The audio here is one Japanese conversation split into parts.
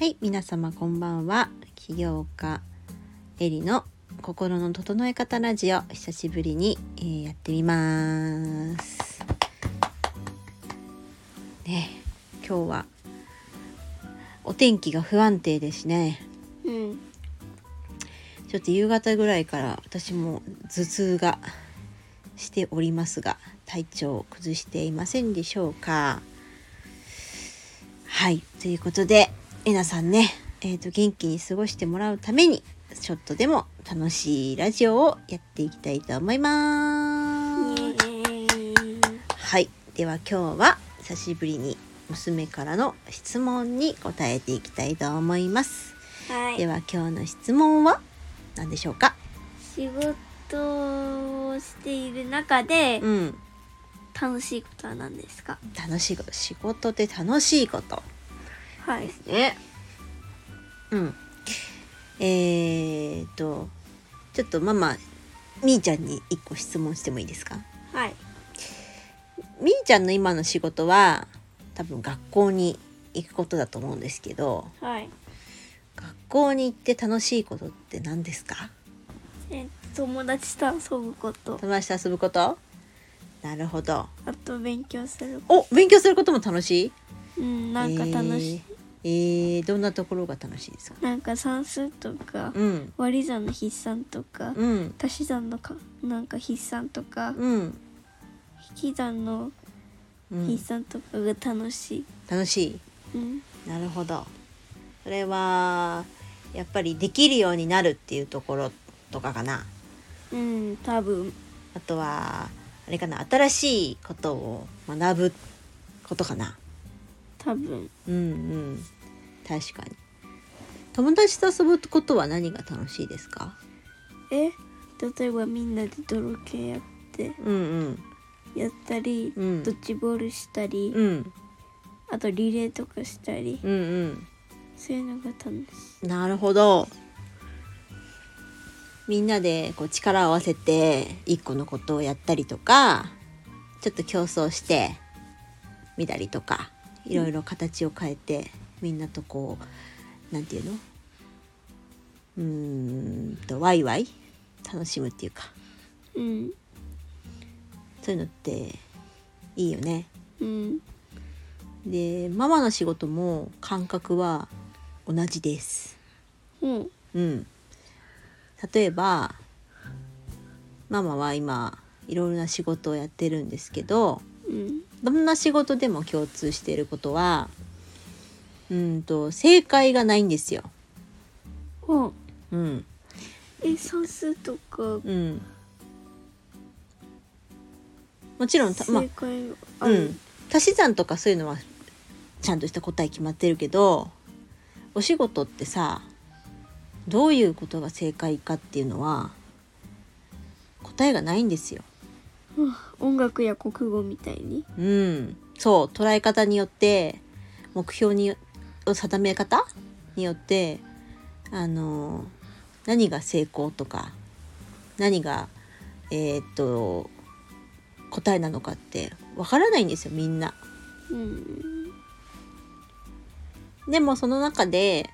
はい、皆様こんばんは。起業家エリの心の整え方ラジオ久しぶりに、えーやってみます。ね、今日はお天気が不安定ですね。うん。ちょっと夕方ぐらいから私も頭痛がしておりますが体調を崩していませんでしょうかはいということでえなさんね、えー、と元気に過ごしてもらうためにちょっとでも楽しいラジオをやっていきたいと思います。はいでは今日は久しぶりに娘からの質問に答えていきたいと思います。はい。では今日の質問は何でしょうか？仕事をしている中でうん楽しいことは何ですか？楽しいこと仕事で楽しいことはい。ねうんえー、とちょっとママみーちゃんに一個質問してもいいですか？はい。みーちゃんの今の仕事は多分学校に行くことだと思うんですけどはい。学校に行って楽しいことって何ですか？え友達と遊ぶこと。友達と遊ぶこと？なるほどあと勉強する。お勉強することも楽しい？うん。なんか楽しい。えー、えーどんなところが楽しいですか？なんか算数とか、うん。割り算の筆算とか、うん。足し算のかなんか筆算とか、うん、引き算のうん。筆、算とかが楽しい。楽しい。うん。なるほど。それはやっぱりできるようになるっていうところとかかな？うん。多分。あとはあれかな？新しいことを学ぶことかな？多分。うんうん。確かに。友達と遊ぶことは何が楽しいですか？え？例えばみんなで泥系やって。うんうん。やったり、うん。ドッジボールしたり、うん。あとリレーとかしたり、うんうん。そういうのが楽しい。なるほど。みんなでこう力を合わせて一個のことをやったりとかちょっと競争してみたりとかいろいろ形を変えてみんなとこうなんていうの？うーんとワイワイ？楽しむっていうか。うん。そういうのっていいよね。うん。でママの仕事も感覚は同じです。うん。うん、例えばママは今いろいろな仕事をやってるんですけどうんどんな仕事でも共通していることはうんと正解がないんですよ。うん。うん。え算数とか。うん、もちろんた、まあうん、足し算とかそういうのはちゃんとした答え決まってるけどお仕事ってさどういうことが正解かっていうのは答えがないんですよ。うん。音楽や国語みたいに？うん、そう捉え方によって目標にを定め方によってあの何が成功とか何がえーっと答えなのかってわからないんですよみんな。うん。でもその中で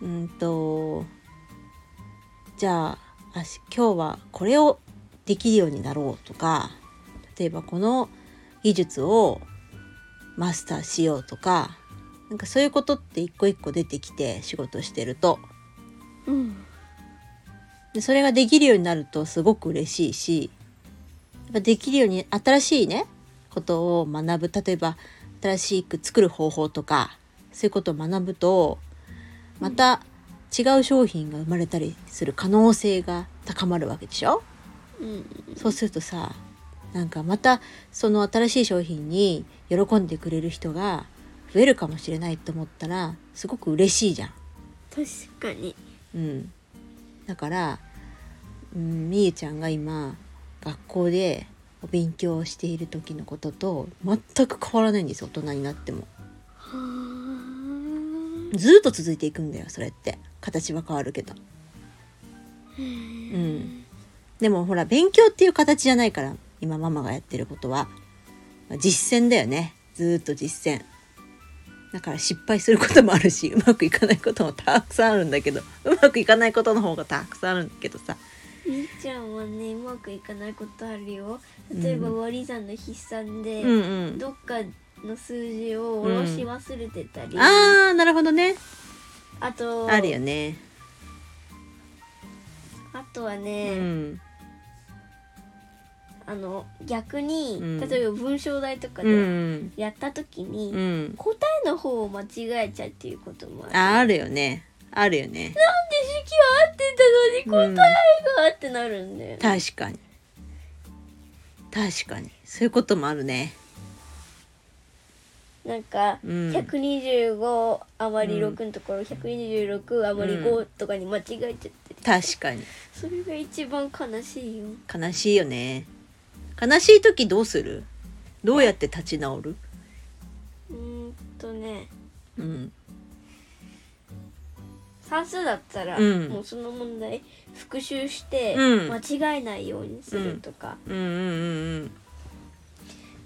うんとじゃああし今日はこれをできるようになろうとか例えばこの技術をマスターしようとかなんかそういうことって一個一個出てきて仕事してると。うん。でそれができるようになるとすごく嬉しいしやっぱできるように新しいねことを学ぶ。例えば新しく作る方法とかそういうことを学ぶとまた違う商品が生まれたりする可能性が高まるわけでしょ？うんそうするとさなんかまたその新しい商品に喜んでくれる人が増えるかもしれないと思ったらすごく嬉しいじゃん。確かに。うん、だから、うん、みゆちゃんが今学校でお勉強をしている時のことと全く変わらないんですよ大人になっても。ずっと続いていくんだよそれって。形は変わるけど。うんでもほら勉強っていう形じゃないから今ママがやってることはまあ実践だよね。ずーっと実践。だから失敗することもあるしうまくいかないこともたくさんあるんだけどうまくいかないことの方がたくさんあるんだけどさ。みーちゃんはねうまくいかないことあるよ。例えばうん割り算の筆算で、うんうん。どっかの数字を下ろし忘れてたり、あーなるほどね。あとあるよね。あとはうね、んあの逆に、うん。例えば文章題とかうでん。やった時に、うん。答えの方を間違えちゃうっていうこともある。ああるよね。あるよね。なんで式は合ってたのに答えがってなるんだよね、確かに。確かに。そういうこともあるね。なんか、うん。125余りうん6のところ、126余り5とかに間違えちゃって、確かに。それが一番悲しいよ。悲しいよね悲しい時どうする？どうやって立ち直る？うーんとね。うん。算数だったら、うん。もうその問題復習して、うん。間違えないようにするとか、うん。うんうんうん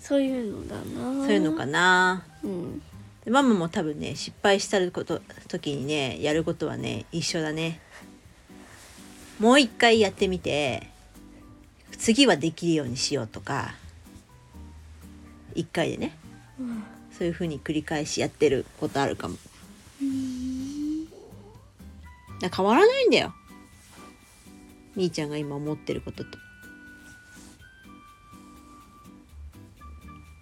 そういうのだな。そういうのかな。うん。でママも多分ね失敗したこと時にねやることはね一緒だね。もう一回やってみて次はできるようにしようとか一回でねうん。そういう風に繰り返しやってることあるかも。だ変わらないんだよ。みーちゃんが今思ってることと。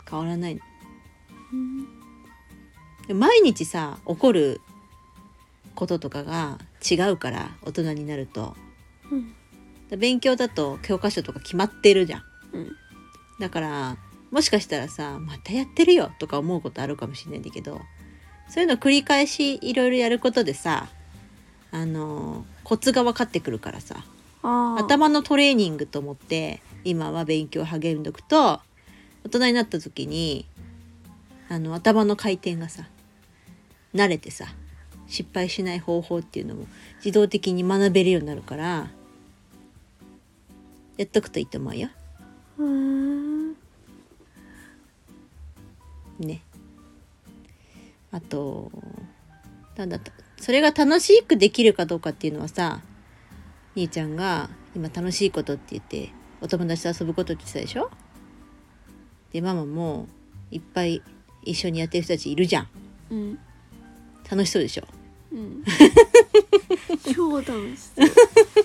変わらないの。で毎日さ起こることとかが違うから大人になると。うん。で勉強だと教科書とか決まってるじゃん。うん。だからもしかしたらさまたやってるよとか思うことあるかもしれないんだけどそういうの繰り返しいろいろやることでさあのコツが分かってくるからさ頭のトレーニングと思って今は勉強を励んどくと大人になった時にあの頭の回転がさ慣れてさ失敗しない方法っていうのも自動的に学べるようになるからやっとくといいと思うよ。ね。あとなんだそれが楽しくできるかどうかっていうのはさ兄ちゃんが今楽しいことって言ってお友達と遊ぶことって言ってたでしょ？でママもいっぱい一緒にやってる人たちいるじゃん。うん。楽しそうでしょ？うん。超楽しそう。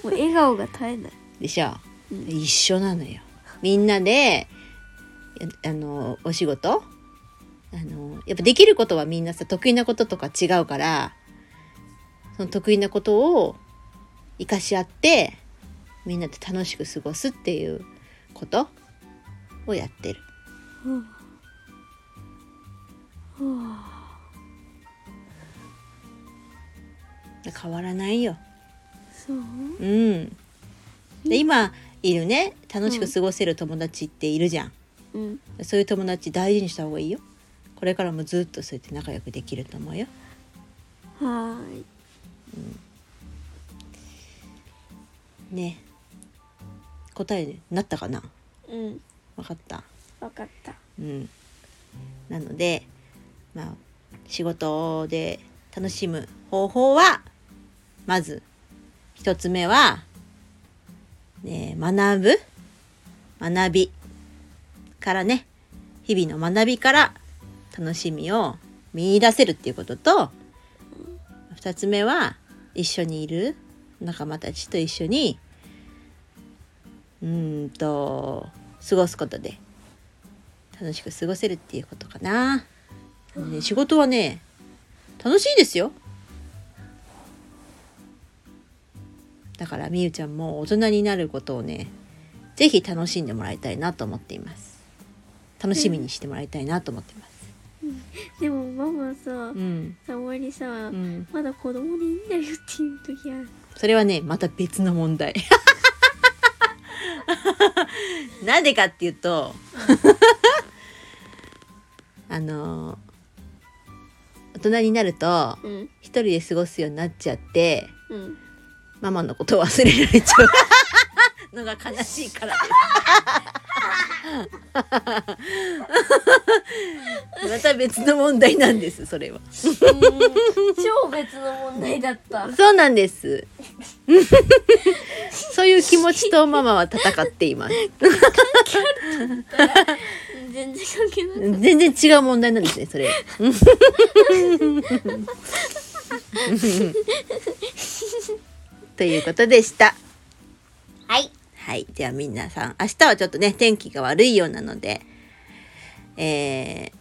もう笑顔が絶えない。でしょ、うん一緒なのよみんなでやあのお仕事？あのやっぱできることはみんなさ得意なこととか違うからその得意なことを生かし合ってみんなで楽しく過ごすっていうことをやってる。変わらないよ。そう？うん。で今いるね楽しく過ごせる友達っているじゃん。うんそういう友達大事にした方がいいよ。これからもずっとそうやって仲良くできると思うよ。はーいね。答えになったかな？うん分かった？わかったうん。なので、まあ、仕事で楽しむ方法は、まず、一つ目は、ね、学ぶ？学びからね、日々の学びから楽しみを見出せるっていうことと、二つ目は、一緒にいる？仲間たちと一緒に、うんと、過ごすことで、楽しく過ごせるっていうことかな。ね、仕事はね楽しいですよ。だからみゆちゃんも大人になることをね是非楽しんでもらいたいなと思っています。楽しみにしてもらいたいなと思ってます。でもママさうん、たまにさ、うん、まだ子供でいいんだよっていう時ある。それはねまた別の問題。なんでかっていうと あの大人になるとうん。一人で過ごすようになっちゃってうんママのことを忘れられちゃう。のが悲しいからです。また別の問題なんですそれは。超別の問題だった。そうなんです。そういう気持ちとママは戦っています。全然関係ない全然違う問題なんですねそれということでしたはいはい。では皆さん、明日はちょっとね、天気が悪いようなので、え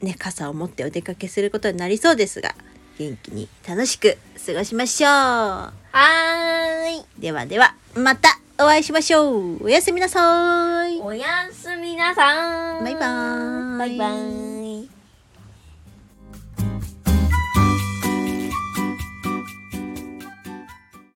ー、ね、傘を持ってお出かけすることになりそうですが、元気に楽しく過ごしましょう。はーいではでは、またお会いしましょう。おやすみなさい。おやすみなさーいバイバーイバイバーイ